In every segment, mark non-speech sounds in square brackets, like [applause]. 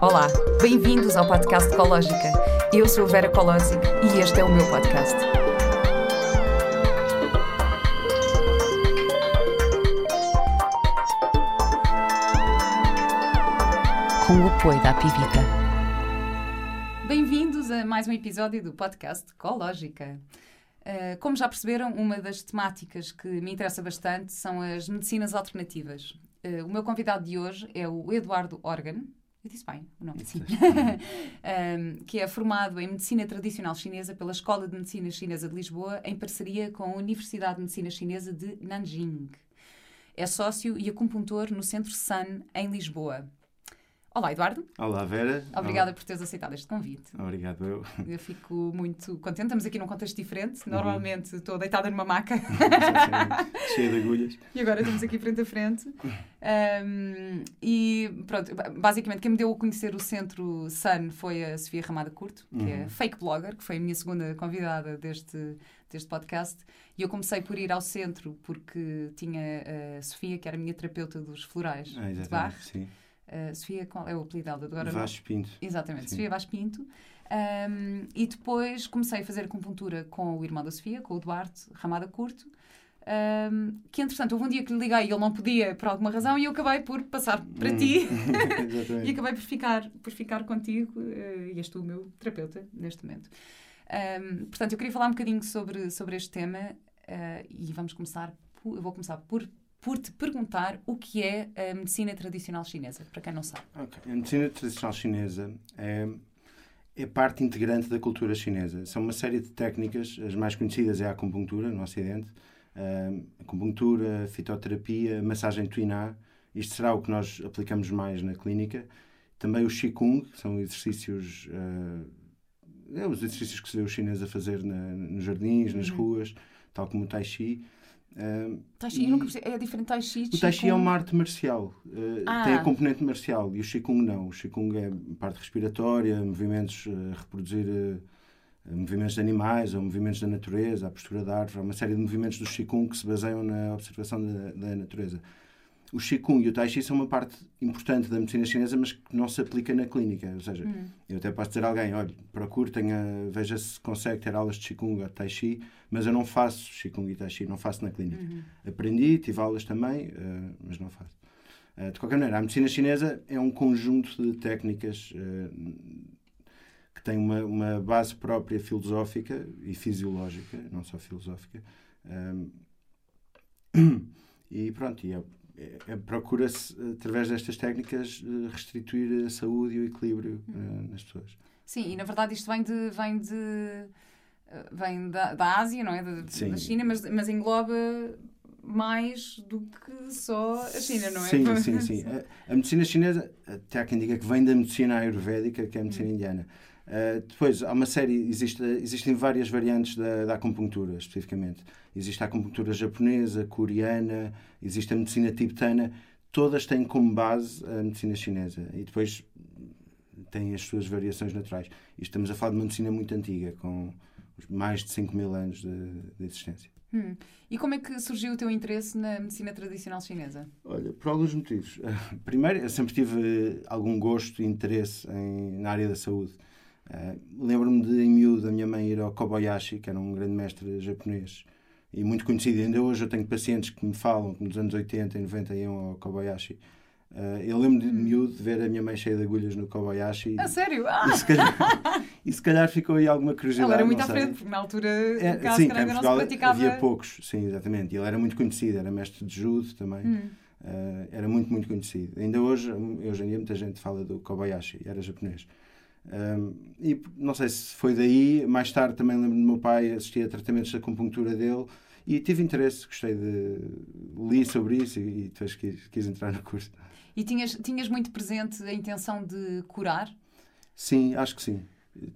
Olá, bem-vindos ao podcast Ecológica. Eu sou Vera Colosic e este é o meu podcast. Com o apoio da Pivita. Bem-vindos a mais um episódio do podcast Ecológica. Uh, como já perceberam, uma das temáticas que me interessa bastante são as medicinas alternativas. Uh, o meu convidado de hoje é o Eduardo Organ. Eu disse bem o nome, sim. um, [laughs] que é formado em Medicina Tradicional Chinesa pela Escola de Medicina Chinesa de Lisboa, em parceria com a Universidade de Medicina Chinesa de Nanjing. É sócio e acupuntor no Centro Sun, em Lisboa. Olá, Eduardo. Olá, Vera. Obrigada Olá. por teres aceitado este convite. Obrigado, eu. Eu fico muito contente. Estamos aqui num contexto diferente. Uhum. Normalmente uhum. estou deitada numa maca. [laughs] Cheia de agulhas. E agora estamos aqui frente a frente. Um, e pronto, basicamente, quem me deu a conhecer o Centro Sun foi a Sofia Ramada Curto, que é uhum. é fake blogger, que foi a minha segunda convidada deste, deste podcast. E eu comecei por ir ao centro porque tinha a Sofia, que era a minha terapeuta dos florais ah, de Barre. Sim Uh, Sofia, qual é o apelido dela? Agora Vaz Pinto. Exatamente, Sim. Sofia Vaz Pinto. Um, e depois comecei a fazer acupuntura com o irmão da Sofia, com o Duarte Ramada Curto. Um, que entretanto houve um dia que lhe liguei e ele não podia por alguma razão e eu acabei por passar para hum. ti [laughs] e acabei por ficar, por ficar contigo uh, e és tu o meu terapeuta neste momento. Um, portanto, eu queria falar um bocadinho sobre, sobre este tema uh, e vamos começar, por, eu vou começar por por te perguntar o que é a medicina tradicional chinesa, para quem não sabe. Okay. A medicina tradicional chinesa é, é parte integrante da cultura chinesa. São uma série de técnicas, as mais conhecidas é a acupuntura, no Ocidente, a acupuntura, fitoterapia, massagem tuiná. Isto será o que nós aplicamos mais na clínica. Também o Qigong, que são exercícios. Uh, é os exercícios que se vê os chineses a fazer na, nos jardins, nas uhum. ruas, tal como o Tai Chi. Uh, tai Chi, nunca percebi, é diferente Tai Chi. O Tai Chi é uma arte marcial, uh, ah. tem a componente marcial e o Qigong não. O Qigong é parte respiratória, movimentos uh, reproduzir uh, movimentos de animais ou movimentos da natureza, a postura da árvore, uma série de movimentos do Qigong que se baseiam na observação da, da natureza o Qigong e o Tai Chi são uma parte importante da medicina chinesa, mas que não se aplica na clínica. Ou seja, hum. eu até posso dizer a alguém: olha, procure, tenha, veja se consegue ter aulas de Qigong ou Tai Chi, mas eu não faço Qigong e Tai Chi, não faço na clínica. Uhum. Aprendi, tive aulas também, uh, mas não faço. Uh, de qualquer maneira, a medicina chinesa é um conjunto de técnicas uh, que tem uma, uma base própria filosófica e fisiológica, não só filosófica. [clears throat] e pronto, e é, procura-se, através destas técnicas, eh, restituir a saúde e o equilíbrio uh, nas pessoas. Sim, e na verdade isto vem de. Vem de eh, vem da, da Ásia, não é? Da, da China, mas, mas engloba mais do que só a China, não é? [laughs] Sim, sim, sim. A, a, medicina chinesa, até há quem diga que vem da medicina ayurvédica, que é a medicina hum. indiana. Uh, depois, há uma série, existe, existem várias variantes da, da acupuntura, especificamente. Existe a acupuntura japonesa, coreana, existe a medicina tibetana. Todas têm como base a medicina chinesa. E depois têm as suas variações naturais. E estamos a falar de uma medicina muito antiga, com mais de 5 mil anos de, de existência. Hum. E como é que surgiu o teu interesse na medicina tradicional chinesa? Olha, por alguns motivos. [laughs] Primeiro, eu sempre tive algum gosto e interesse em, na área da saúde. Uh, Lembro-me de, em miúdo, a minha mãe ir ao Kobayashi, que era um grande mestre japonês e muito conhecido. Ainda hoje eu tenho pacientes que me falam que nos anos 80 e 90 iam ao Kobayashi. Uh, eu lembro de hum. miúdo de ver a minha mãe cheia de agulhas no Kobayashi. A sério? Ah. E, se calhar, [laughs] e se calhar ficou aí alguma curiosidade. Ela era muito à frente, porque na altura é, caso, sim, ainda não se praticava. Havia poucos, sim, exatamente. E ele era muito conhecido, era mestre de judo também. Hum. Uh, era muito, muito conhecido. Ainda hoje, hoje em dia, muita gente fala do Kobayashi, era japonês. Um, e não sei se foi daí, mais tarde também lembro do meu pai assistir a tratamentos de acupuntura dele e tive interesse, gostei de. li sobre isso e, e depois quis, quis entrar no curso. E tinhas, tinhas muito presente a intenção de curar? Sim, acho que sim.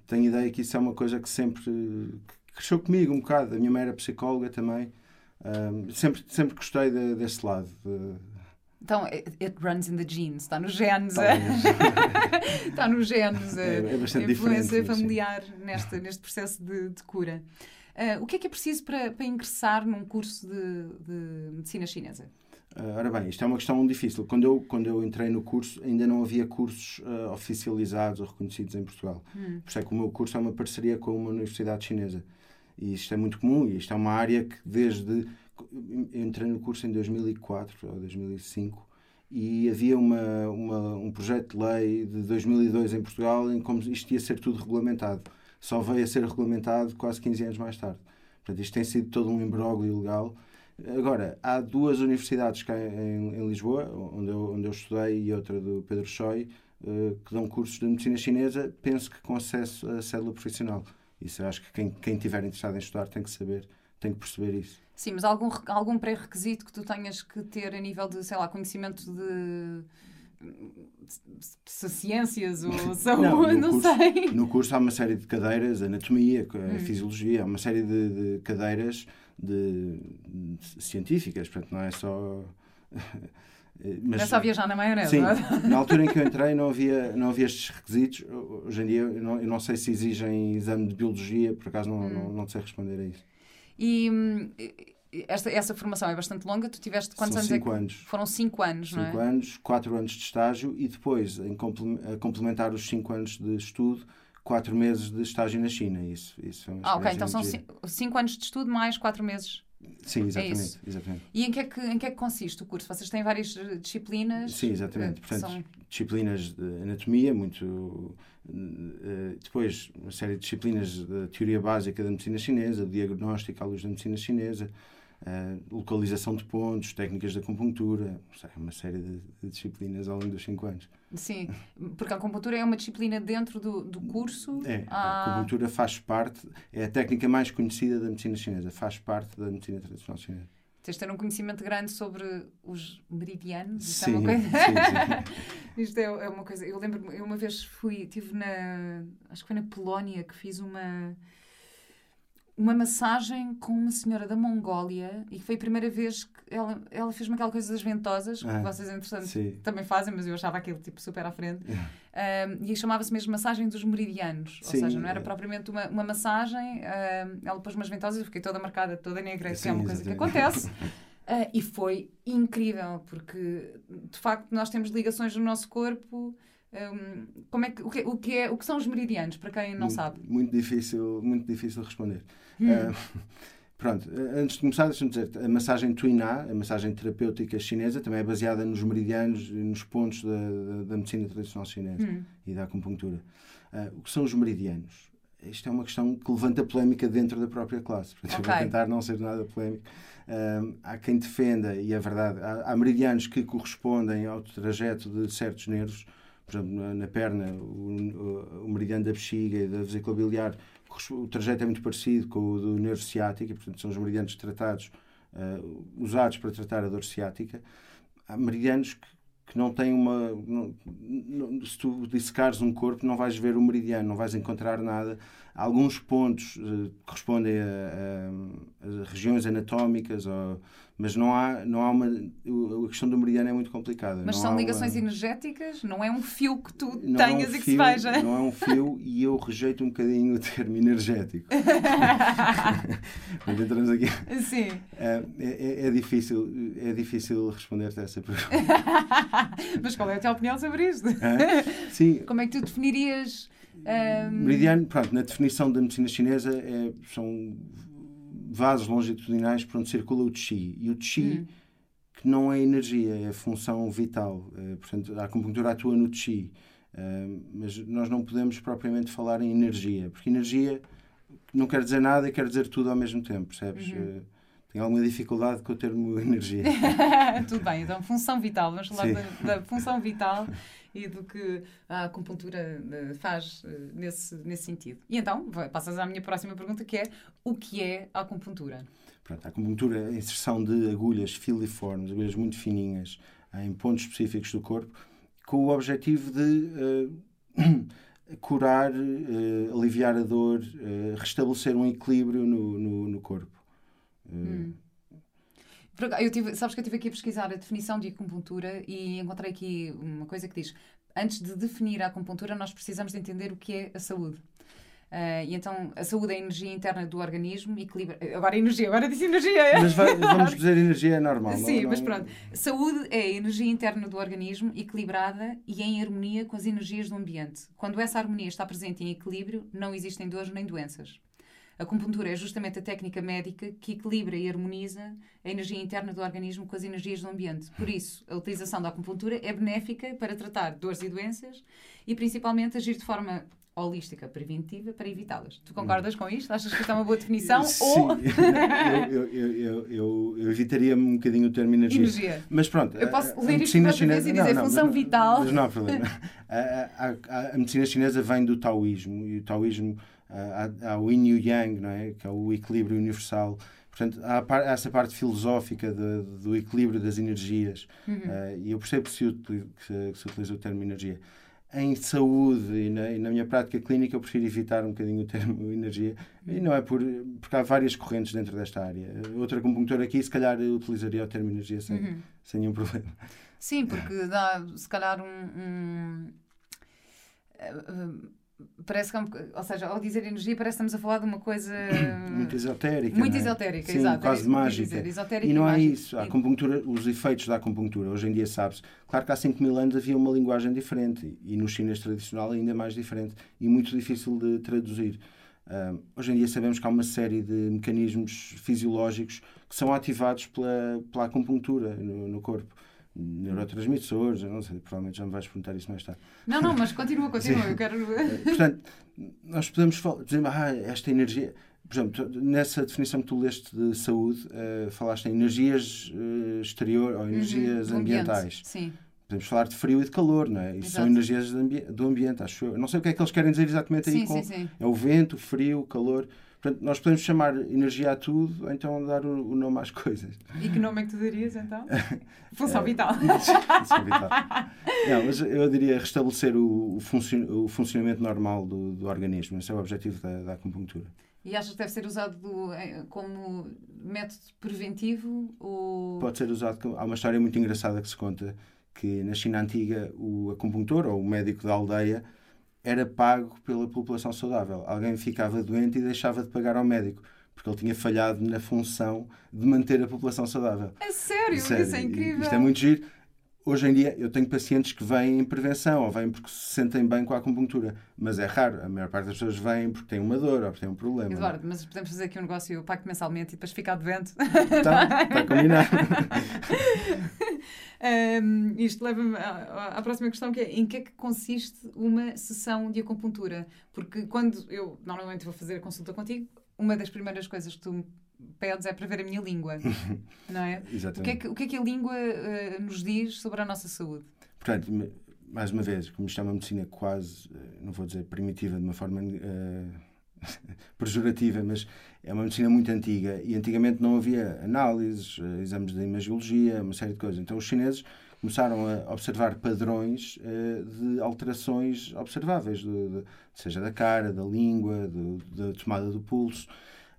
Tenho ideia que isso é uma coisa que sempre que cresceu comigo um bocado. A minha mãe era psicóloga também. Um, sempre, sempre gostei de, desse lado. De, então, it, runs in the genes, está nos genes. está [laughs] nos genes é, é bastante a influência familiar neste, neste processo de, de cura. Uh, o que é que é preciso para, para ingressar num curso de, de medicina chinesa? Uh, ora bem, isto é uma questão difícil. Quando eu, quando eu entrei no curso, ainda não havia cursos uh, oficializados ou reconhecidos em Portugal. Hum. Por isso é que o meu curso é uma parceria com uma universidade chinesa. E isto é muito comum e isto é uma área que desde... Entrei no curso em 2004 ou 2005 e havia uma, uma, um projeto de lei de 2002 em Portugal em como isto ia ser tudo regulamentado. Só veio a ser regulamentado quase 15 anos mais tarde. Portanto, isto tem sido todo um imbróglio legal Agora, há duas universidades cá em, em, Lisboa, onde eu, onde eu estudei, e outra do Pedro Choi, uh, que dão cursos de medicina chinesa, penso que com acesso à célula profissional. Isso eu acho que quem, quem tiver interessado em estudar tem que saber, tem que perceber isso. Sim, mas algum, algum pré-requisito que tu tenhas que ter a nível de, sei lá, conhecimento de ciências ou [laughs] saúde, não, [laughs] não curso, sei. No curso há uma série de cadeiras, anatomia, hum. fisiologia, há uma série de, de cadeiras de, de, científicas, portanto não é só... [laughs] Mas, não é só viajar na maionese, sim, na altura em que eu entrei não havia, não havia estes requisitos. Hoje em dia eu não, eu não sei se exigem exame de biologia, por acaso não, hum. não, não sei responder a isso. E esta, essa formação é bastante longa. Tu tiveste quantos São anos? Cinco é anos. Foram cinco anos, cinco não é? Cinco anos, quatro anos de estágio e depois, em complementar os cinco anos de estudo, quatro meses de estágio na China. Isso, isso é ah, ok. Então são cinco anos de estudo mais quatro meses. Sim, exatamente, é exatamente. E em que, é que, em que é que consiste o curso? Vocês têm várias eh, disciplinas? Sim, exatamente. Portanto, são... disciplinas de anatomia, muito. Uh, depois, uma série de disciplinas da teoria básica da medicina chinesa, diagnóstico à luz da medicina chinesa, Uh, localização de pontos, técnicas de acupuntura, uma série de, de, disciplinas ao longo dos 5 anos. Sim, porque a acupuntura é uma disciplina dentro do, do curso. É, a ah. acupuntura faz parte, é a técnica mais conhecida da medicina chinesa, faz parte da medicina tradicional chinesa. Tens de ter um conhecimento grande sobre os meridianos. Isto sim, é uma coisa. sim, sim. [laughs] Isto é, é, uma coisa. Eu lembro, eu uma vez fui, estive na. Acho que foi na Polónia que fiz uma uma massagem com uma senhora da Mongólia e foi a primeira vez que ela, ela fez-me aquela coisa das ventosas, que ah, vocês, entretanto, sim. também fazem, mas eu achava aquilo tipo super à frente. Um, e chamava-se mesmo massagem dos meridianos, sim, ou seja, não era é. propriamente uma, uma massagem. Um, ela pôs umas ventosas e fiquei toda marcada, toda negra, sim, que é uma coisa exatamente. que acontece. Uh, [laughs] e foi incrível, porque de facto nós temos ligações no nosso corpo. Um, como é que, o, que, o, que é, o que são os meridianos, para quem não muito, sabe? Muito difícil, muito difícil responder. Hum. Uh, [laughs] pronto, antes de começar, deixa-me dizer, a massagem Tuiná, a massagem terapêutica chinesa, também é baseada nos meridianos nos pontos da, da, da medicina tradicional chinesa hum. e da acupuntura. Uh, o que são os meridianos? Isto é uma questão que levanta polémica dentro da própria classe. Portanto, okay. vou tentar não ser nada polémico. Uh, há quem defenda, e é verdade, há, há, meridianos que correspondem ao trajeto de certos nervos, exemplo, na, na perna, o, o, meridiano da bexiga e da vesícula biliar o trajeto é muito parecido com o do nervo ciático, portanto, são os meridianos tratados, uh, usados para tratar a dor ciática. Há meridianos que, que não têm uma. Não, não, se tu dissecares um corpo, não vais ver o meridiano, não vais encontrar nada. Alguns pontos uh, correspondem a, a, a, regiões anatómicas ou mas não há, não há uma. A questão do meridiano é muito complicada. Mas não são ligações uma... energéticas? Não é um fio que tu tenhas é um e que se veja? Não é um fio e eu rejeito um bocadinho o termo energético. [laughs] Entramos aqui. Sim. É, é, é difícil, é difícil responder-te a essa pergunta. [laughs] mas qual é a tua opinião sobre isto? Sim. Como é que tu definirias. Um... Meridiano, pronto, na definição da medicina chinesa é, são vasos longitudinais por onde circula o chi. E o chi, hum. que não é energia, é função vital. Uh, portanto, a acupuntura atua no chi. Uh, mas nós não podemos propriamente falar em energia, porque energia não quer dizer nada e quer dizer tudo ao mesmo tempo, percebes? Uhum. Uh, tenho alguma dificuldade com o termo [laughs] energia. [laughs] Tudo bem, então função vital, vamos falar da, da, função vital e do que a acupuntura eh, faz eh, nesse, nesse sentido. E então, passas à minha próxima pergunta, que é o que é a acupuntura? Pronto, a acupuntura é a inserção de agulhas filiformes, agulhas muito fininhas, em pontos específicos do corpo, com o objetivo de uh, [clears throat] curar, uh, aliviar a dor, uh, restabelecer um equilíbrio no, no, no corpo. Hum. Eu tive, sabes que eu estive aqui a pesquisar a definição de acupuntura e encontrei aqui uma coisa que diz: antes de definir a acupuntura, nós precisamos de entender o que é a saúde. Uh, e então a saúde é a energia interna do organismo, equilibra. Agora energia, agora disse energia. Mas vai, [laughs] vamos dizer energia é normal. Sim, não, mas pronto. Saúde é a energia interna do organismo equilibrada e em harmonia com as energias do ambiente. Quando essa harmonia está presente em equilíbrio, não existem dores nem doenças. A acupuntura é justamente a técnica médica que equilibra e harmoniza a energia interna do organismo com as energias do ambiente. Por isso, a utilização da acupuntura é benéfica para tratar dores e doenças e principalmente agir de forma holística preventiva para evitá-las. Tu concordas com isto? Achas que isto é uma boa definição? Sim, ou... eu, eu, eu, eu, evitaria um bocadinho o termo energia. energia. Mas pronto. Eu posso ler isto outra chinesa... e dizer não, não, função mas, vital. Mas não há problema. a, a, a, a, medicina chinesa vem do taoísmo e o taoísmo há, há o yin e o yang, não é? que é o equilíbrio universal. Portanto, há, há essa parte filosófica de, do equilíbrio das energias. Uhum. Uh, e eu percebo que se, utiliza, que se utiliza o termo energia em saúde e na, e na, minha prática clínica eu prefiro evitar um bocadinho o termo [laughs] energia e não é por porque há várias correntes dentro desta área outra acupuntura aqui se calhar utilizaria o termo energia sem, uhum. sem nenhum problema sim porque dá se calhar um, um parece que é um, ou seja, ao dizer energia parece que estamos a falar de uma coisa [coughs] muito esotérica muito é? esotérica, Sim, exato, quase mágica. e não é isso, a acupuntura, os efeitos da acupuntura hoje em dia sabe-se, claro que há 5 mil anos havia uma linguagem diferente e no chinês tradicional ainda mais diferente e muito difícil de traduzir. Hoje em dia sabemos que há uma série de mecanismos fisiológicos que são ativados pela, pela acupuntura no, no corpo neurotransmissores, eu não sei, provavelmente já me vais perguntar isso mais tarde. Não, não, mas continua, [laughs] continua, eu quero... Portanto, nós podemos dizer, ah, esta energia... Por exemplo, nessa definição que tu leste de saúde, uh, falaste em energias uh, exterior ou uhum, energias uhum, ambientais. Sim. Podemos falar de frio e de calor, não é? Isso Exato. são energias do ambiente, acho eu. Não sei o que é que eles querem dizer exatamente aí. Sim, com... sim, sim. É o vento, o frio, o calor. Portanto, nós podemos chamar energia a tudo, ou então dar o, o nome às coisas. E que nome é que tu darias então? [laughs] Função vital. [laughs] Função vital. Não, mas eu diria restabelecer o, o, funcion, o funcionamento normal do, do, organismo. Esse é o objetivo da, da acupuntura. E achas que deve ser usado do, eh, como método preventivo? Ou... Pode ser usado. Há uma história muito engraçada que se conta que na China antiga o acupuntor ou o médico da aldeia era pago pela população saudável. Alguém ficava doente e deixava de pagar ao médico, porque ele tinha falhado na função de manter a população saudável. É sério? sério. Isso é incrível. Isto é muito giro. Hoje em dia eu tenho pacientes que vêm em prevenção ou vêm porque se sentem bem com a acupuntura, mas é raro. A maior parte das pessoas vêm porque têm uma dor ou porque têm um problema. Eduardo, mas podemos fazer aqui um negócio, eu pago mensalmente e depois ficar doente. Está, está combinado. [laughs] um, isto leva-me à, à, próxima questão, que é em que é que consiste uma sessão de acupuntura? Porque quando eu normalmente vou fazer a consulta contigo, uma das primeiras coisas que tu me pedes é para ver a minha língua, [laughs] não é? Exatamente. O que é que, o que, é que a língua uh, nos diz sobre a nossa saúde? Portanto, mais uma vez, como isto é uma medicina quase, eh, não vou dizer primitiva de uma forma uh, [laughs] pejorativa, mas é uma medicina muito antiga e antigamente não havia análises, uh, exames de imagiologia, uma série de coisas. Então os chineses começaram a observar padrões de alterações observáveis, de, de, seja da cara, da língua, da tomada do pulso.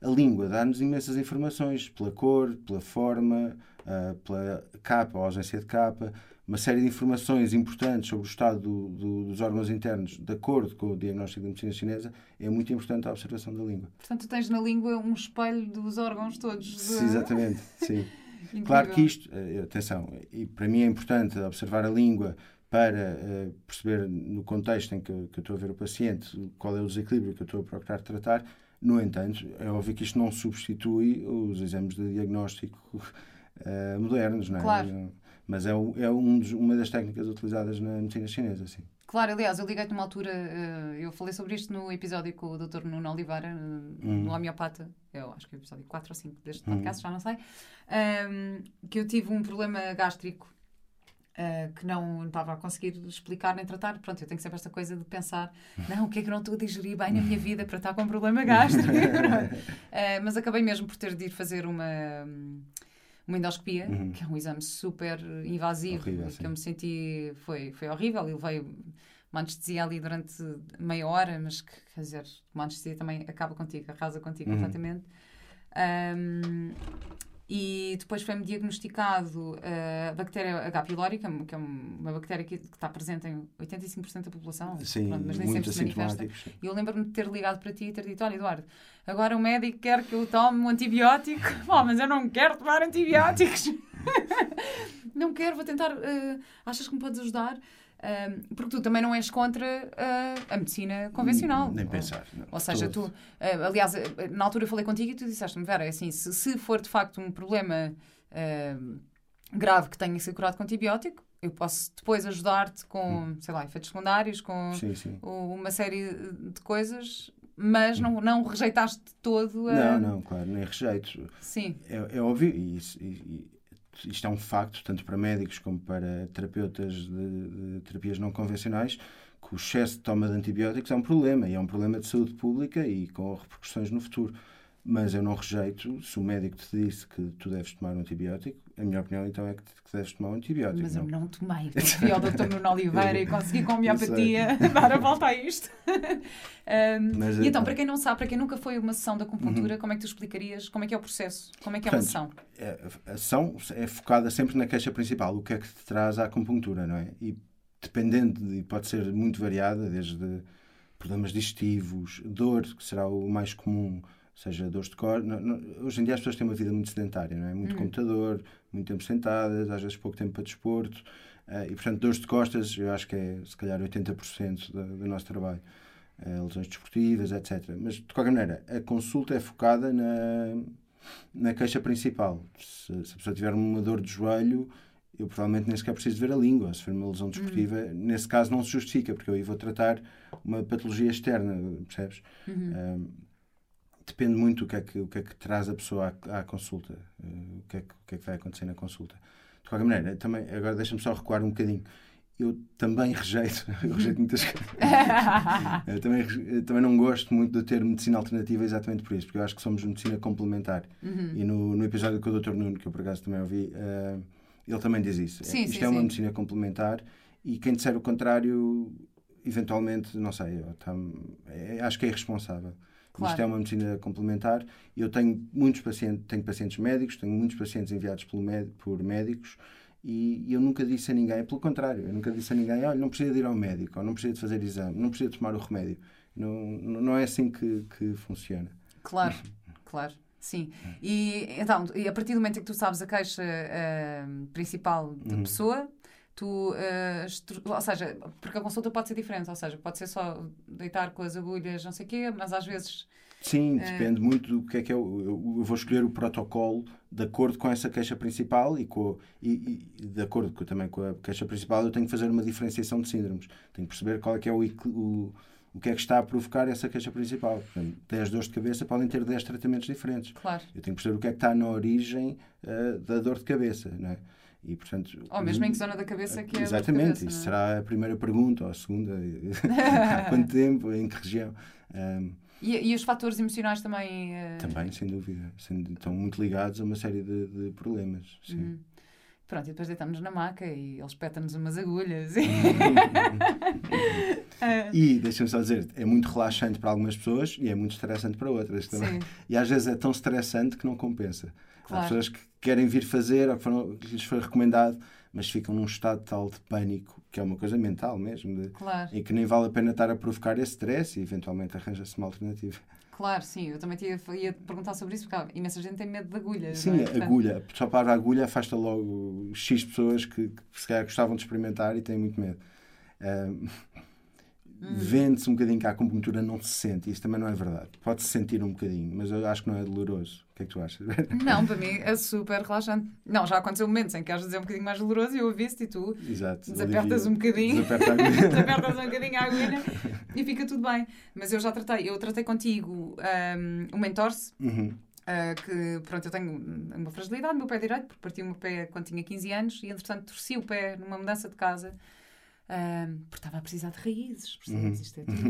A língua dá-nos imensas informações pela cor, pela forma, uh, pela capa, a ausência de capa, uma série de informações importantes sobre o estado do, do, dos órgãos internos, de acordo com o diagnóstico da medicina chinesa, é muito importante a observação da língua. Portanto, tens na língua um espelho dos órgãos todos. De... Sim, exatamente, sim. [laughs] claro que isto, eh, atenção, e para mim é importante observar a língua para uh, perceber no contexto em que, que eu estou a ver o paciente qual é o desequilíbrio que eu estou a procurar tratar, no entanto, é óbvio que isto não substitui os exames de diagnóstico uh, modernos, não é? Claro. Mas é, é um dos, uma das técnicas utilizadas na medicina chinesa, sim. Claro, aliás, eu liguei-te numa altura, uh, eu falei sobre isto no episódio com o Dr. Nuno Oliveira, uh, hum. no homeopata, eu acho que é o episódio 4 ou 5 deste podcast, hum. já não sei, um, que eu tive um problema gástrico Uh, que não estava a conseguir explicar nem tratar. Pronto, eu tenho sempre esta coisa de pensar: não, o que é que eu não estou a digerir bem na minha vida para estar com um problema gástrico? [laughs] uh, mas acabei mesmo por ter de ir fazer uma, uma endoscopia, uhum. que é um exame super invasivo, horrível, que sim. eu me senti. Foi, foi horrível. Ele veio uma anestesia ali durante meia hora, mas que, quer dizer, uma anestesia também acaba contigo, arrasa contigo uhum. completamente. Um, e depois foi-me diagnosticado a bactéria H. pylori, que é uma bactéria que, que está presente em 85% da população, Sim, Pronto, mas nem sempre se manifesta. E eu lembro-me de ter ligado para ti e ter dito: Olha, Eduardo, agora o médico quer que eu tome um antibiótico, [laughs] oh, mas eu não quero tomar antibióticos. [laughs] não quero, vou tentar. Uh, achas que me podes ajudar? Um, porque tu também não és contra uh, a medicina convencional. Nem pensar. Não, ou seja, tu, uh, aliás, na altura eu falei contigo e tu disseste-me, Vera, é assim, se, se, for de facto um problema uh, grave que tenha que ser curado com antibiótico, eu posso depois ajudar-te com, hum. sei lá, efeitos secundários, com sim, sim. uma série de coisas, mas hum. não, não rejeitaste todo a... Não, não, claro, nem rejeito. Sim. É, é óbvio, e, e isto é um facto, tanto para médicos como para terapeutas de, de, terapias não convencionais, que o excesso de toma de antibióticos é um problema, e é um problema de saúde pública e com repercussões no futuro. Mas eu não rejeito, se o médico te disse que tu deves tomar um antibiótico, a minha opinião então é que, que deves tomar um antibiótico. Mas não. eu não tomei. [laughs] Fui ao Dr. Nuno Oliveira e consegui com a homeopatia [laughs] dar a volta a isto. [laughs] um, Mas, e então, para quem não sabe, para quem nunca foi uma sessão da acupuntura, uhum. como é que tu explicarias como é que é o processo? Como é que é uma sessão? É, a sessão é focada sempre na queixa principal, o que é que te traz a acupuntura, não é? E dependendo, e pode ser muito variada, desde problemas digestivos, dor, que será o mais comum, seja dores de cor. Não, não, hoje em dia as pessoas têm uma vida muito sedentária, não é? Muito uhum. computador, muito tempo sentadas, às vezes pouco tempo para desporto. Uh, e, portanto, dores de costas, eu acho que é, se calhar, 80% do, do nosso trabalho. Uh, lesões desportivas, etc. Mas, de qualquer maneira, a consulta é focada na, na queixa principal. Se, se a pessoa tiver uma dor de joelho, eu provavelmente nem sequer preciso ver a língua. Se for uma lesão desportiva, uhum. nesse caso não se justifica, porque eu aí vou tratar uma patologia externa, percebes? Uhum. Uh, depende muito o que é que, o que, é que traz a pessoa à, à consulta, uh, o, que é que, o que é que vai acontecer na consulta. De qualquer maneira, também, agora deixa-me só recuar um bocadinho. Eu também rejeito, [laughs] eu rejeito muitas coisas. [laughs] eu também, eu também não gosto muito do termo medicina alternativa exatamente por isso, porque eu acho que somos medicina complementar. Uhum. E no, no episódio com o Dr. Nuno, que eu por acaso também ouvi, uh, ele também diz isso. Sim, Isto sim, é uma sim. medicina complementar e quem disser o contrário, eventualmente, não sei, tá, é, acho que é irresponsável. Claro. Isto é uma medicina complementar. Eu tenho muitos pacientes, tenho pacientes médicos, tenho muitos pacientes enviados pelo por médicos e eu nunca disse a ninguém, pelo contrário, eu nunca disse a ninguém, olha, não precisa de ir ao médico, ou não precisa de fazer exame, não precisa de tomar o remédio. Não, não é assim que, que funciona. Claro, claro. Sim. E, então, a partir do momento em que tu sabes a queixa uh, principal da uhum. pessoa, tu, uh, ou seja, porque a consulta pode ser diferente, ou seja, pode ser só deitar com as agulhas, não sei o quê, mas às vezes. Sim, uh... depende muito do que é que é. Eu, eu, vou escolher o protocolo de acordo com essa queixa principal e, com, e, e, de acordo com, também com a queixa principal, eu tenho que fazer uma diferenciação de síndromes. Tenho que perceber qual é que é o, o, o que é que está a provocar essa queixa principal. Portanto, 10 dores de cabeça podem ter 10 tratamentos diferentes. Claro. Eu tenho que perceber o que é que está na origem uh, da dor de cabeça, não é? E, portanto, ou mesmo em que zona da cabeça que é Exatamente, cabeça, isso é? será a primeira pergunta, ou a segunda, [laughs] há quanto tempo, em que região. Um, e, e, os fatores emocionais também? Uh... Também, sem dúvida. estão muito ligados a uma série de, de problemas. Sim. Uhum. Pronto, e depois deitamos na maca e eles petam-nos umas agulhas. E, [laughs] [laughs] e deixa-me só dizer, é muito relaxante para algumas pessoas e é muito estressante para outras também. Sim. E às vezes é tão estressante que não compensa. Claro. Há pessoas que querem vir fazer ou que, foram, que lhes foi recomendado, mas ficam num estado tal de pânico, que é uma coisa mental mesmo, de, claro. e que nem vale a pena estar a provocar esse stress e eventualmente arranja-se uma alternativa. Claro, sim, eu também ia, ia perguntar sobre isso, porque imensa gente tem medo de agulhas. Sim, é? agulha. Só para a agulha afasta logo X pessoas que, que se calhar gostavam de experimentar e têm muito medo. Um, Hum. Vende-se um bocadinho que a acupuntura não se sente. Isso também não é verdade. Pode-se sentir um bocadinho, mas eu acho que não é doloroso. O que é que tu achas? [laughs] Não, para mim é super relaxante. Não, já aconteceu momentos em que às vezes é um bocadinho mais doloroso e eu ouvi-te e tu Exato, desapertas um bocadinho. [laughs] desapertas um bocadinho a agulha e fica tudo bem. Mas eu já tratei, eu tratei contigo um, o Mentorse. Uhum. Uh, que pronto, eu tenho uma fragilidade no meu pé direito, porque parti o meu pé quando tinha 15 anos e entretanto torci o pé numa mudança de casa um, porque estava a precisar de raízes, percebes? Uhum. Isto é tudo [laughs]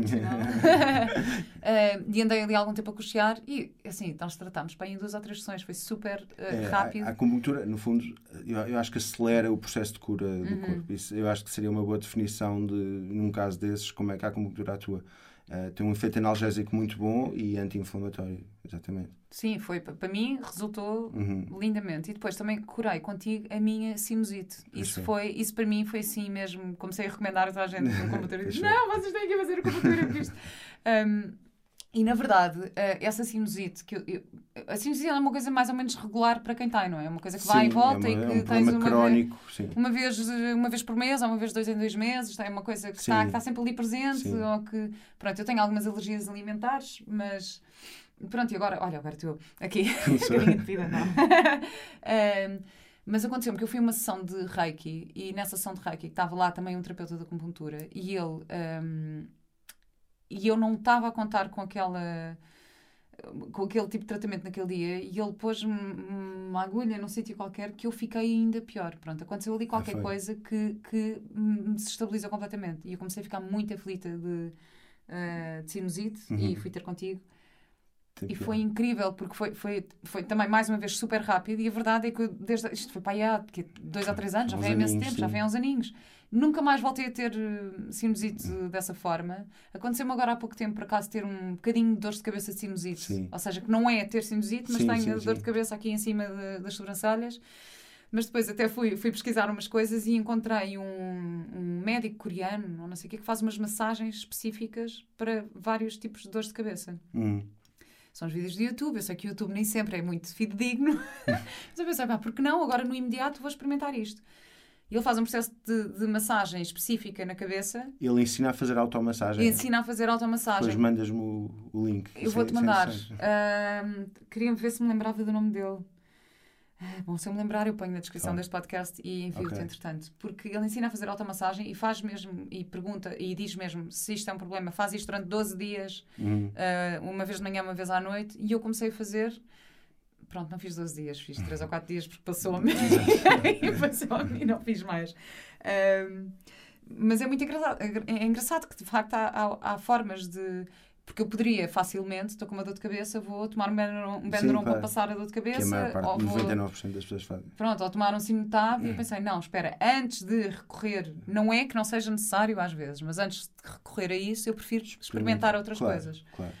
uh, e andei ali algum tempo a cochear e, assim, nós tratámos bem em duas ou três sessões, foi super uh, é, rápido. A, a acupuntura, no fundo, eu, eu, acho que acelera o processo de cura do uhum. corpo. Isso, eu acho que seria uma boa definição de, num caso desses, como é que a acupuntura atua. Uh, tem um efeito analgésico muito bom e anti-inflamatório, exatamente. Sim, foi. Para mim resultou uhum. lindamente. E depois também curei contigo a minha sinusite. Isso foi, isso para mim foi assim mesmo. Comecei a recomendar a toda a gente no computador. [laughs] não, vocês têm que fazer o computador isto. Um, e na verdade, eh, essa sinusite, que eu, eu, a sinusite é uma coisa mais ou menos regular para quem tem, não é? É uma coisa que vai sim, e volta é uma, e que é um tens uma crónico, vez, uma vez uma vez por mês ou uma vez dois em dois meses, é uma coisa que está, que está sempre ali presente sim. ou que pronto, eu tenho algumas alergias alimentares, mas pronto, e agora, olha, agora estou aqui, [laughs] vida, não. [laughs] um, mas aconteceu-me que eu fui a uma sessão de Reiki e nessa sessão de Reiki estava lá também um terapeuta da acupuntura e ele um, e eu não estava a contar com aquela com aquele tipo de tratamento naquele dia e ele pôs-me uma agulha num sítio qualquer que eu fiquei ainda pior. Pronto, aconteceu ali qualquer ah, coisa que, que me desestabilizou completamente e eu comecei a ficar muito aflita de, uh, de sinusite uhum. e fui ter contigo. E foi incrível porque foi, foi, foi também mais uma vez super rápido e a verdade é que desde, isto foi para aí há dois ou três anos, já foi há imenso tempo, sim. já foi há uns aninhos. Nunca mais voltei a ter eh, sinusite hum. dessa forma. Aconteceu-me agora há pouco tempo, por acaso, ter um bocadinho de dor de cabeça de sinusite. Sim. Ou seja, que não é ter sinusite, mas sim, tenho sim, dor de cabeça aqui em cima de, das sobrancelhas. Mas depois até fui, fui pesquisar umas coisas e encontrei um, um médico coreano, ou não sei o que, que faz umas massagens específicas para vários tipos de dores de cabeça. Hum. São os vídeos do YouTube. Eu sei que o YouTube nem sempre é muito fidedigno. [laughs] mas eu pensei, pá, por que não? Agora no imediato vou experimentar isto. E ele faz um processo de, de, massagem específica na cabeça. Ele ensina a fazer automassagem. Ensina a fazer automassagem. Depois mandas-me o, o, link. Eu vou-te mandar. Uh, queria ver se me lembrava do nome dele. Uh, [laughs] bom, se eu me lembrar, eu ponho na descrição deste podcast e envio-te okay. entretanto. Porque ele ensina a fazer automassagem e faz mesmo, e pergunta, e diz mesmo se isto é um problema. Faz isto durante 12 dias, uhum. uh, uma vez de manhã, uma vez à noite. E eu comecei a fazer pronto, não fiz 12 dias, fiz 3 ou 4 dias porque passou-me [laughs] e passou-me e não fiz mais. Um, mas é muito engraçado, é engraçado que de facto há, há, há, formas de. Porque eu poderia facilmente, estou com uma dor de cabeça, vou tomar um Benuron, um para passar a dor de cabeça. Que a maior parte, ou 99% vou, das pessoas fazem. Pronto, ou tomar um Simtab e eu pensei, não, espera, antes de recorrer, não é que não seja necessário às vezes, mas antes de recorrer a isso, eu prefiro experimentar outras claro, coisas. Claro.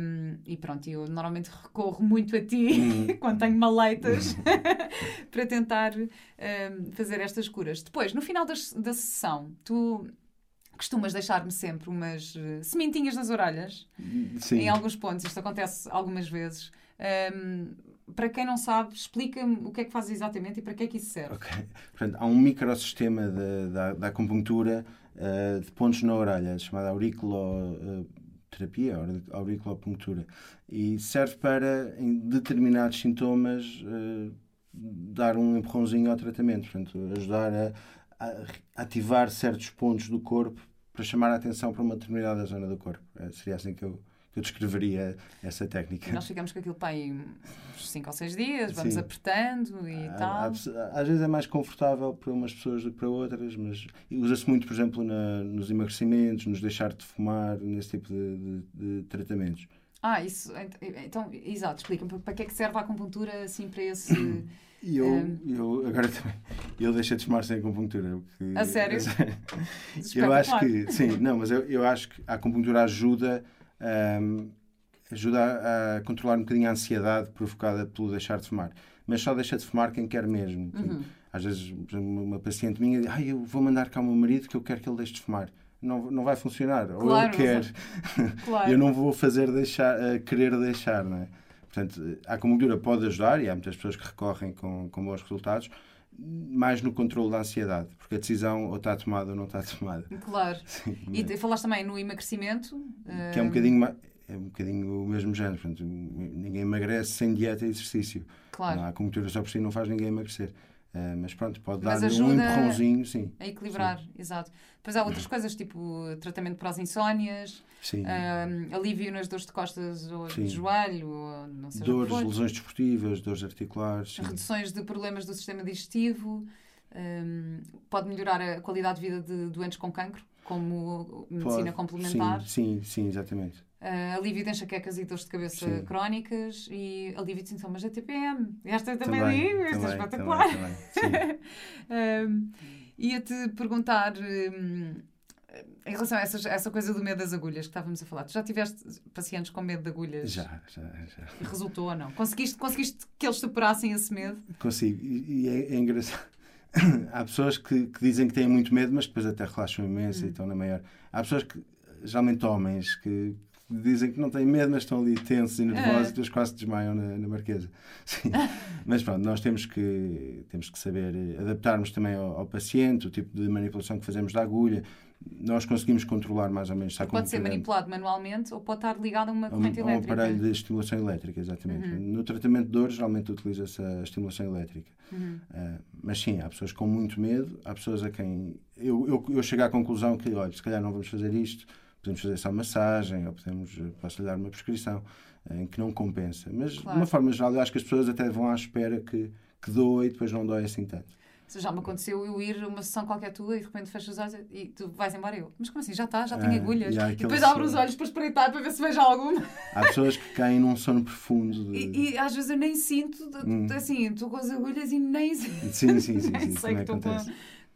Um, e pronto, eu normalmente recorro muito a ti hum. [laughs] quando tenho maleitas [laughs] para tentar um, fazer estas curas. Depois, no final das, da sessão, tu costumas deixar-me sempre umas uh, sementinhas nas orelhas, Sim. em alguns pontos, isto acontece algumas vezes. Um, para quem não sabe, explica-me o que é que fazes exatamente e para que é que isso serve. Ok. Portanto, há um microsistema da, da acupuntura uh, de pontos na orelha, chamado aurículo. Uh, terapia, a auriculopunctura, e serve para, em determinados sintomas, uh, dar um empurrãozinho ao tratamento, portanto, ajudar a, ativar certos pontos do corpo para chamar a atenção para uma determinada zona do corpo. É, seria assim que eu, eu descreveria essa técnica. Nós ficamos com aquilo para aí uns 5 ou 6 dias, vamos Sim. apertando e tal. Às vezes é mais confortável para umas pessoas do que para outras, mas usa-se muito, por exemplo, na, nos emagrecimentos, nos deixar de fumar, nesse tipo de, de, de tratamentos. Ah, isso. Então, exato, explica-me para que é que serve a acupuntura assim para esse. E eu, um... eu agora também, eu deixei de fumar sem acupuntura. Porque, a sério? [laughs] eu acho que, sim, não, mas eu, eu acho que a acupuntura ajuda um, ajuda a, a, controlar um bocadinho a ansiedade provocada pelo deixar de fumar. Mas só deixa de fumar quem quer mesmo. Uhum. Às vezes, uma paciente minha diz: ah, eu vou mandar cá o meu marido que eu quero que ele deixe de fumar. Não, não vai funcionar. Claro, Ou ele quer. Claro. [laughs] eu não vou fazer deixar, uh, querer deixar, não é? Portanto, a acupuntura pode ajudar, e há muitas pessoas que recorrem com, com bons resultados, mais no controle da ansiedade, porque a decisão ou está tomada ou não está [laughs] tomada. Claro. Sim, mas... E falaste também no emagrecimento. Que é um bocadinho, é um bocadinho o mesmo género. Portanto, ninguém emagrece sem dieta e exercício. Claro. A acupuntura só por si não faz ninguém emagrecer. Uh, mas pronto, pode dar um empurrãozinho, sim. A equilibrar, sim. exato. Depois há outras coisas, tipo tratamento para as insónias, uh, alívio nas dores de costas ou sim. de joelho, ou não sei Dores, lesões desportivas, dores articulares. Sim. Reduções de problemas do sistema digestivo. Um, pode melhorar a qualidade de vida de doentes com cancro, como medicina pode, complementar. Sim, sim, sim, exatamente uh, alívio de enxaquecas e dores de cabeça Sim. crónicas e alívio de sintomas da TPM. Esta também, também digo, esta é espetacular. Também, também. [laughs] Ia-te perguntar. Um, em relação a essa, essa coisa do medo das agulhas que estávamos a falar, tu já tiveste pacientes com medo de agulhas? Já, já, já. E resultou ou não? Conseguiste, conseguiste que eles superassem esse medo? Consigo. E, é, é engraçado. Há pessoas que, que, dizem que têm muito medo, mas depois até relaxam imenso hum. e estão na maior. Há pessoas que, geralmente homens, que, dizem que não têm medo, mas estão ali tensos e nervosos é. e depois quase desmaiam na, na marquesa. [laughs] Sim. mas pronto, nós temos que, temos que saber adaptarmos também ao, ao, paciente, o tipo de manipulação que fazemos da agulha. Nós conseguimos controlar mais ou menos. Está pode ser manipulado manualmente ou pode estar ligado a uma corrente um, elétrica. A um aparelho de estimulação elétrica, exatamente. Uhum. No tratamento de dor, geralmente utiliza-se a estimulação elétrica. Uhum. Uh, mas sim, há pessoas com muito medo, há pessoas a quem. Eu, eu, eu chego à conclusão que, olha, se calhar não vamos fazer isto podemos fazer só massagem ou podemos, eh, posso lhe dar uma prescrição eh, em que não compensa. Mas, claro. de uma forma geral, eu acho que as pessoas até vão à espera que, que doe e depois não dói assim tanto. Se já me aconteceu eu ir a uma sessão qualquer tua e de repente fechas os olhos e tu vais embora eu. Mas como assim? Já está, já é, agulhas. E, e depois abro os olhos para espreitar para ver se vejo alguma. Há pessoas que caem num sono profundo. De... E, e, às vezes eu nem sinto, hum. assim, estou com as agulhas e nem, sim, sim, sim, [laughs] sim, nem sei que estou com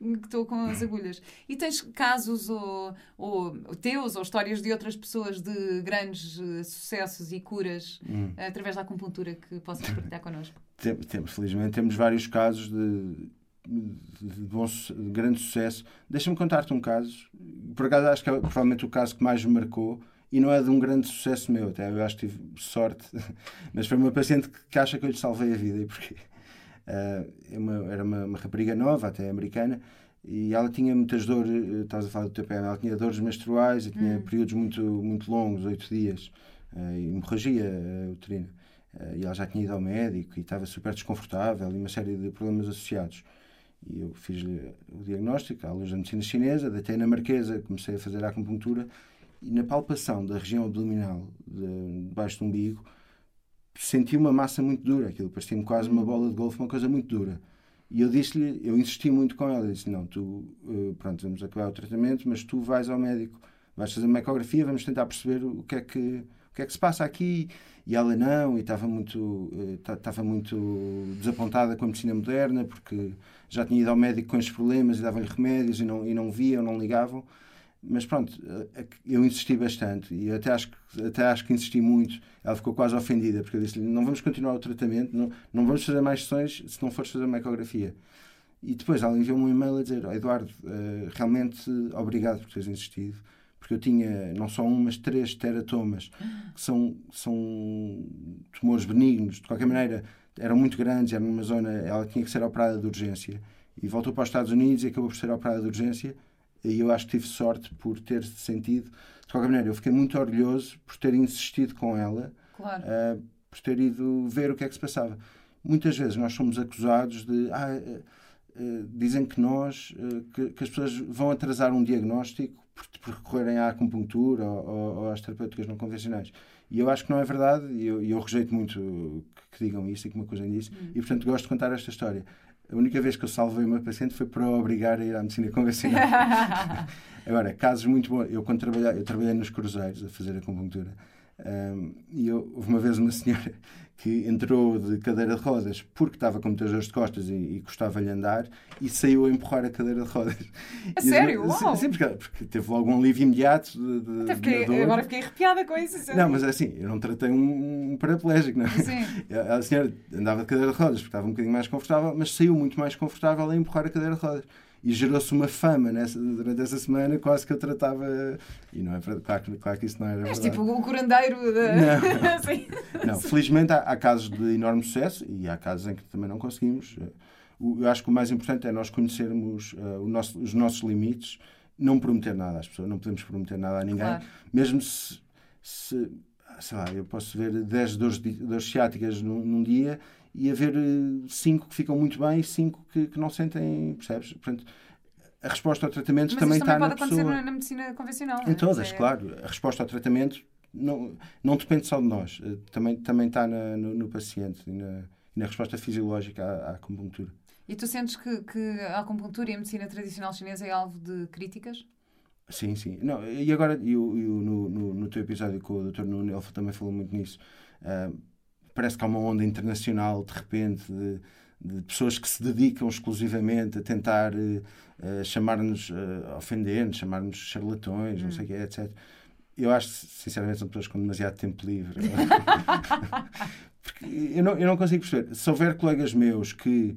que estou com as agulhas. E tens casos ou, ou teus ou histórias de outras pessoas de grandes uh, sucessos e curas hum. através da acupuntura que possas partilhar connosco? Temos, tem, felizmente temos vários casos de, de, bom, de grande sucesso. Deixa-me contar-te um caso. Por acaso acho que é provavelmente o caso que mais me marcou e não é de um grande sucesso meu, até eu acho que tive sorte, [laughs] mas foi uma paciente que, que acha que eu lhe salvei a vida. E porquê? Uh, [laughs] uma, era uma, uma, rapariga nova, até americana, e ela tinha muitas dores, eh, estás a falar do TPM, ela tinha dores menstruais e tinha hum. períodos muito, muito longos, oito dias, uh, e hemorragia uh, uterina. Uh, e ela já tinha ido ao médico e estava super desconfortável e uma série de problemas associados. E eu fiz-lhe o diagnóstico à luz da medicina chinesa, na marquesa, comecei a fazer a acupuntura e na palpação da região abdominal, de, debaixo do umbigo, senti uma massa muito dura, aquilo parecia-me quase uma bola de golfe, uma coisa muito dura. E eu disse-lhe, eu insisti muito com ela, disse, não, tu, uh, pronto, vamos acabar o tratamento, mas tu vais ao médico, vais fazer uma ecografia, vamos tentar perceber o que é que, o que, é que se passa aqui. E ela não, e estava muito, estava uh, muito desapontada com a medicina moderna, porque já tinha ido ao médico com estes problemas e davam-lhe remédios e não, e não viam, não ligavam. Mas pronto, eh, eu insisti bastante e até acho, até acho que insisti muito. Ela ficou quase ofendida, porque eu disse-lhe: não vamos continuar o tratamento, não, não vamos fazer mais sessões se não fores fazer uma ecografia. E depois ela enviou-me um e-mail a dizer: oh, Eduardo, realmente obrigado por teres insistido, porque eu tinha não só um, mas três teratomas, que são, são tumores benignos, de qualquer maneira, eram muito grandes, era numa zona, ela tinha que ser operada de urgência. E voltou para os Estados Unidos e acabou por ser operada de urgência e eu acho que tive sorte por ter sentido. De qualquer maneira, eu fiquei muito orgulhoso por ter insistido com ela, claro. uh, por ter ido ver o que é que se passava. Muitas vezes nós somos acusados de. Ah, dizem que nós, que, que, as pessoas vão atrasar um diagnóstico por, por recorrerem à acupuntura ou, ou, ou, às terapêuticas não convencionais. E eu acho que não é verdade, e eu, eu rejeito muito que, que, digam isso e que me acusem disso, hum. e portanto gosto de contar esta história. A única vez que eu salvei uma paciente foi para obrigar a ir à medicina convencional. [laughs] Agora, casos muito bons. Eu, quando trabalhei, eu trabalhei nos cruzeiros a fazer acupuntura. Um, e eu, houve uma vez uma [laughs] senhora que entrou de cadeira de rodas porque estava com muitas dores de costas e, e custava-lhe andar e saiu a empurrar a cadeira de rodas. [laughs] A sério? Uau. Sim, porque, porque, teve logo um alívio imediato de, de, fiquei, de Agora fiquei arrepiada com isso. Não, mas é assim, eu não tratei um, um paraplégico, não é? Sim. [laughs] A senhora andava de cadeira de rodas porque estava um bocadinho mais confortável, mas saiu muito mais confortável a empurrar a cadeira de rodas e gerou-se uma fama nessa, durante essa semana, quase que eu tratava. E não é verdade, claro, claro que isso não era. Verdade. tipo o curandeiro. De... Não, [laughs] não, felizmente há, há, casos de enorme sucesso e há casos em que também não conseguimos. Eu acho que o mais importante é nós conhecermos uh, nosso, os nossos limites, não prometer nada às pessoas, não podemos prometer nada a ninguém, claro. mesmo se, se sei lá, eu posso ver 10 dores, dores ciáticas num, num dia e haver eh, cinco que ficam muito bem e cinco que, que não sentem, percebes? Portanto, a resposta ao tratamento Mas também está também na pode pessoa. acontecer na medicina convencional. Em é? todas, é... claro. A resposta ao tratamento não, não depende só de nós. Eh, também, também está na, no, no, paciente e na, na, resposta fisiológica à, à acupuntura. E tu sentes que, que a acupuntura e a medicina tradicional chinesa é alvo de críticas? Sim, sim. Não, e agora, eu, eu no, no, no teu episódio com o Dr. Nuno, ele também falou muito nisso. Uh, parece que há uma onda internacional, de repente, de, de pessoas que se dedicam exclusivamente a tentar uh, chamar-nos, uh, ofender-nos, chamar-nos charlatões, hum. não sei o que, etc. Eu acho, sinceramente, são pessoas com demasiado tempo livre. [laughs] Porque eu não, eu não consigo perceber. Se houver colegas meus que,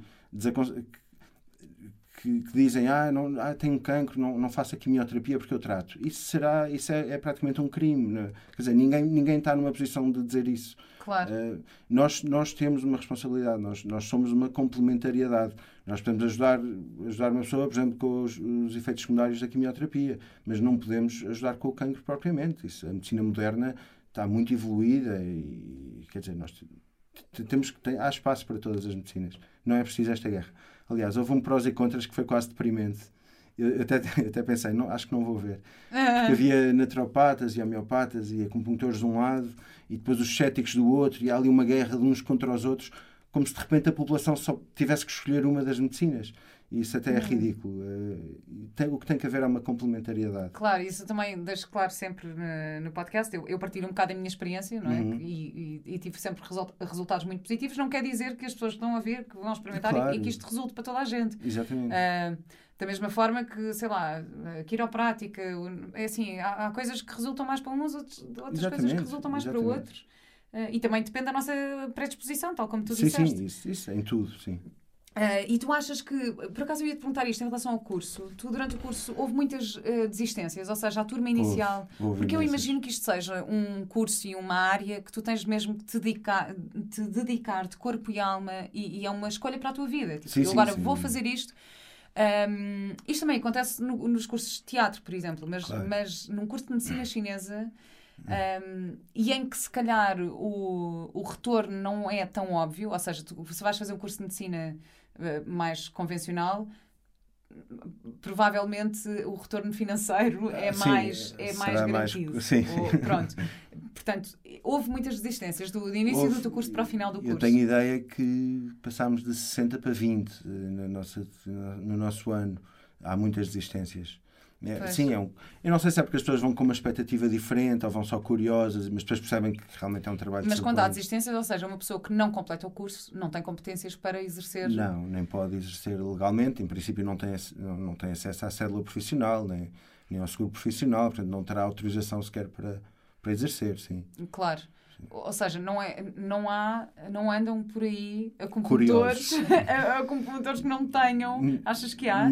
que, que, dizem ah, não, ah, tenho cancro, não, não faço a quimioterapia porque eu trato. Isso, será, isso é, é praticamente um crime. Né? Quer dizer, ninguém, ninguém está numa posição de dizer isso. Claro. Uh, nós, nós temos uma responsabilidade, nós, nós somos uma complementariedade. Nós podemos ajudar, ajudar uma pessoa, por exemplo, com os, os efeitos secundários da quimioterapia, mas não podemos ajudar com o cancro propriamente. Isso, a medicina moderna está muito evoluída e, quer dizer, nós temos que ter, há espaço para todas as medicinas. Não é preciso esta guerra. Aliás, houve um prós e contras que foi quase deprimente. Eu até, [laughs] até pensei, não, acho que não vou ver. Porque havia naturopatas e homeopatas e acupuntores de um lado e depois os céticos do outro e há ali uma guerra de uns contra os outros, como se de repente a população só tivesse que escolher uma das medicinas. Isso até é uhum. ridículo. Uh, tem, o que tem que haver é uma complementariedade. Claro, isso também deixo claro sempre no, podcast. Eu, eu, partilho um bocado da minha experiência, não é? Uhum. E, e, e, tive sempre result, resultados muito positivos. Não quer dizer que as pessoas que estão a ver, que vão experimentar claro. e, e, que isto resulte para toda a gente. Exatamente. Uh, da mesma forma que, sei lá, a quiroprática, é assim, há, há coisas que resultam mais para uns, outros, outras Exatamente. coisas que resultam mais Exatamente. para outros. Uh, e também depende da nossa predisposição, tal como tu sim, disseste. Sim, isso, isso, em tudo, sim. Uh, e tu achas que, por acaso eu ia te perguntar isto em relação ao curso, tu durante o curso houve muitas uh, desistências, ou seja, a turma inicial, houve, houve porque eu imagino que isto seja um curso e uma área que tu tens mesmo que te dedicar, te dedicar de corpo e alma e, e é uma escolha para a tua vida. Tipo, sim, eu sim, agora sim. vou fazer isto. Um, isto também acontece no, nos cursos de teatro, por exemplo, mas, claro. mas num curso de medicina chinesa. Um, e em que se calhar o, o retorno não é tão óbvio, ou seja, tu, se vais fazer um curso de medicina eh, mais convencional, provavelmente o retorno financeiro é sim, mais, é mais garantido. Mais, sim. Ou, pronto. Portanto, houve muitas desistências do, do início houve, do teu curso para o final do curso. Eu tenho ideia que passámos de 60 para 20 eh, na nossa, no nosso ano. Há muitas desistências. É, sim, é um, eu não sei se é porque as pessoas vão com uma expectativa diferente ou vão só curiosas, mas depois percebem que realmente é um trabalho Mas quando há desistências, ou seja, uma pessoa que não completa o curso não tem competências para exercer. Não, nem pode exercer legalmente, em princípio não tem, não tem acesso à cédula profissional, nem, nem ao seguro profissional, portanto não terá autorização sequer para, para exercer, sim. Claro. Ou seja, não, é, não, há, não andam por aí acupuntores, acupuntores [laughs] que não tenham. Achas que há?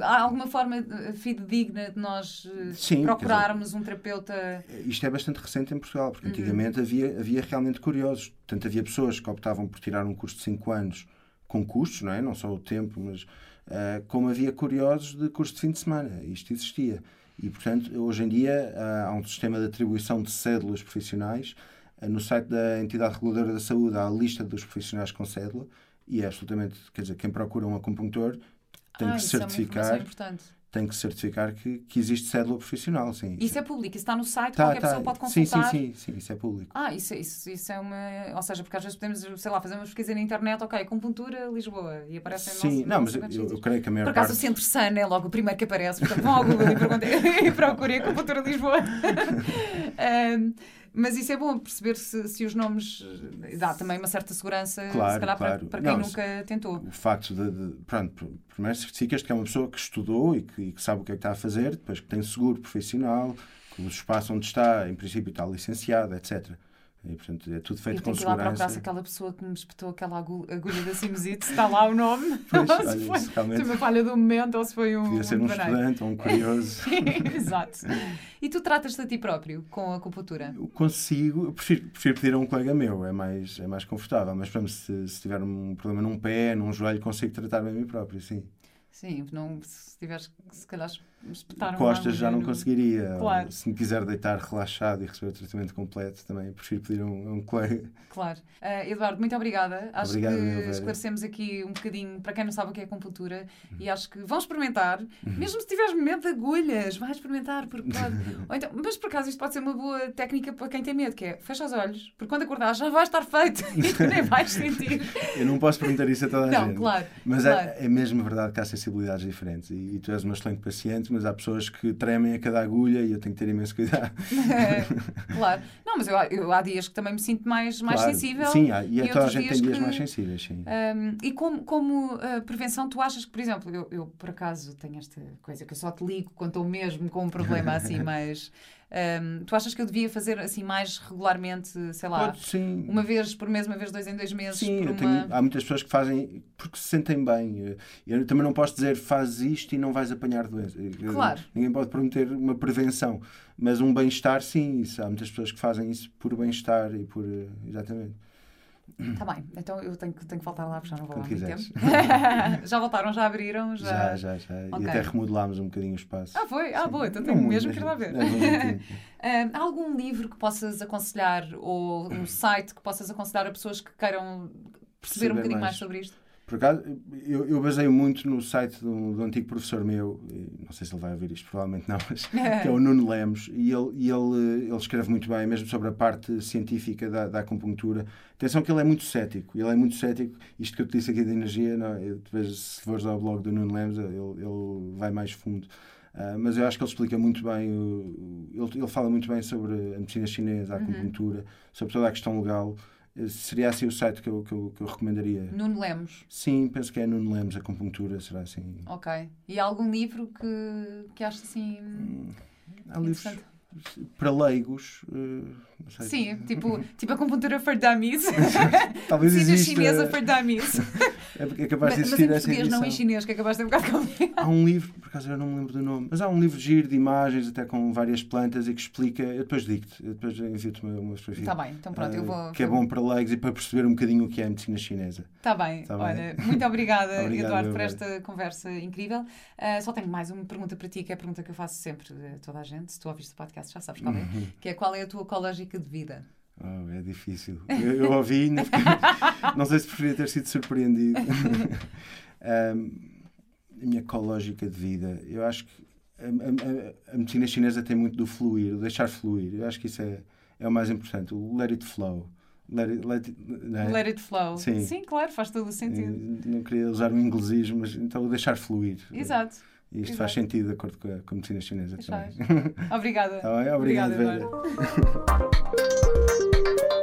Há alguma forma fidedigna de nós eh, Sim, procurarmos dizer, um terapeuta? Isto é bastante recente em Portugal, porque uhum. antigamente uhum. havia, havia realmente curiosos. Portanto, havia pessoas que optavam por tirar um curso de 5 anos com custos, não é? Não só o tempo, mas uh, como havia curiosos de curso de fim de semana. Isto existia. E, portanto, hoje em dia há um sistema de atribuição de cédulas profissionais no site da entidade reguladora da saúde há a lista dos profissionais com cédula e é absolutamente, quer dizer, quem procura um acupuntor tem ah, que certificar. É tem que certificar que, que existe cédula profissional, sim. Isso é público, isso está no site, tá, qualquer tá. pessoa pode consultar. Sim, sim, sim, sim, isso é público. Ah, isso, isso, isso é uma. Ou seja, porque às vezes podemos, sei lá, fazer uma pesquisa na internet, ok, acupuntura Lisboa, e aparece Sim, não, mas eu, eu, creio que a maior Por acaso parte... o Centro Sun é logo o primeiro que aparece, portanto vão ao Google e, [laughs] e procurem acupuntura Lisboa. [laughs] um, Mas isso é bom perceber se, se os nomes eh, dá também uma certa segurança, claro, se calhar claro. para, para quem Não, nunca tentou. O facto de, de pronto, primeiro certificas que é uma pessoa que estudou e que, e que, sabe o que é que está a fazer, depois que tem seguro profissional, que o espaço onde está, em princípio, está licenciado, etc. E, portanto, é tudo feito eu com segurança. Eu tenho que ir lá procurar aquela pessoa que me espetou aquela agulha da sinusite, se está lá o nome. [laughs] Pois, ou se foi, realmente... uma falha do momento ou se foi um Podia ser um, um estudante ou um curioso. [laughs] Exato. E tu tratas-te a ti próprio com a acupuntura? Eu consigo, eu prefiro, prefiro pedir a um colega meu, é mais, é mais confortável. Mas, por exemplo, se, se tiver um problema num pé, num joelho, consigo tratar-me a mim próprio, sim. Sim, não, se tiveres, se calhar, Costas já não conseguiria. Claro. se me quiser deitar relaxado e receber o tratamento completo, também prefiro pedir a um, um colega. Claro. Uh, Eduardo, muito obrigada. Acho Obrigado, que esclarecemos aqui um bocadinho, para quem não sabe o que é acupuntura, uhum. e acho que vão experimentar. Uhum. Mesmo se tiveres medo de agulhas, vai experimentar. Porque [laughs] pode... então, mas por acaso isto pode ser uma boa técnica para quem tem medo, que é fecha os olhos, porque quando acordar já vai estar feito [laughs] e tu nem vais sentir. Eu não posso perguntar isso a toda a não, gente. Claro, mas claro. É, é mesmo verdade que há sensibilidades diferentes e, e tu és uma excelente paciente mas há pessoas que tremem a cada agulha e eu tenho que ter imenso cuidado. [laughs] claro. Não, mas eu, eu, há dias que também me sinto mais, mais Claro. sensível. Sim, há- e, e a toda a gente tem dias que- mais sensíveis, sim. Um, e como, como uh, prevenção, tu achas que, por exemplo, eu, eu por acaso tenho esta coisa que eu só te ligo quando estou mesmo com um problema assim, [laughs] mas um, tu achas que eu devia fazer assim mais regularmente, sei lá, Pode, sim. uma vez por mês, uma vez dois em dois meses? Sim, uma... tenho- há muitas pessoas que fazem porque se sentem bem. Eu também não posso dizer faz isto e não vais apanhar doença. Eu- Claro. Ninguém pode prometer uma prevenção, mas um bem-estar, sim. Isso. Há muitas pessoas que fazem isso por bem-estar e por. eh, Exatamente. Tá bem, então eu tenho, que- tenho que voltar lá porque já não vou lá Quando muito quiseres. tempo. [laughs] já voltaram, já abriram? Já, Já, já, já. Ok. E até remodelámos um bocadinho o espaço. Ah, foi? Ah, Sim. boa, então Não tenho muito, mesmo que ir lá ver. não, não muito. Ah, [laughs] há algum livro que possas aconselhar ou um site que possas aconselhar a pessoas que queiram perceber um Saber bocadinho mais. mais. sobre isto? Por acaso, eu, eu baseio muito no site de um, de um antigo professor meu, não sei se ele vai ouvir isto, provavelmente não, mas [laughs] que é o Nuno Lemos, e ele, e ele, ele escreve muito bem, mesmo sobre a parte científica da, da acupuntura. Atenção que ele é muito cético, ele é muito cético, isto que eu te disse aqui da energia, não, eu, tu vês, se fores ao blog do Nuno Lemos, ele, ele vai mais fundo. Ah, mas eu acho que ele explica muito bem, o- o- ele, ele fala muito bem sobre a medicina chinesa, a acupuntura, sobre toda a questão legal. Seria assim o site que eu, que eu, que eu recomendaria. Nuno Lemos. Sim, penso que é Nuno Lemos, acupuntura, será assim. Ok. E há algum livro que, que achas assim. Há livros? Para leigos, eh, não sei. Sim, tipo, tipo acupuntura for dummies. talvez Medicina exista. chinesa for dummies. É porque é mas, capaz de mas existir em essa português, não em chinês, que é capaz de um bocado complicado. Há um livro, por acaso eu não me lembro do nome, mas há um livro giro de imagens, até com várias plantas, e que explica. Eu depois digo-te, eu depois envio-te uma, uma fotografia. Está bem, então pronto, eu eh, vou. Que é bom para leigos e para perceber um bocadinho o que é a medicina chinesa. Está bem, Tá bem. olha, muito obrigada, [laughs] Obrigado, Eduardo, por esta conversa incrível. Ah, só tenho mais uma pergunta para ti, que é a pergunta que eu faço sempre a toda a gente. Se tu ouviste o podcast, já sabes qual é. Uhum. Que é qual é a tua ecológica de vida? Oh, é difícil. Eu, eu ouvi fiquei- [laughs] não sei se preferia ter sido surpreendido. [laughs] Ahm, a minha ecológica de vida, eu acho que a, a- a- medicina chinesa tem muito do fluir, do deixar fluir. Eu acho que isso é, é o mais importante, o let it flow. Let it, let it- não é? Let it flow. Sim. claro, faz todo o sentido. Eh, Não queria usar um inglesismo, mas então o deixar fluir. Exato. E isto exato. faz sentido de acordo com a, com a medicina chinesa também. [laughs] Obrigada. Tá Obrigada. Eduardo. [laughs]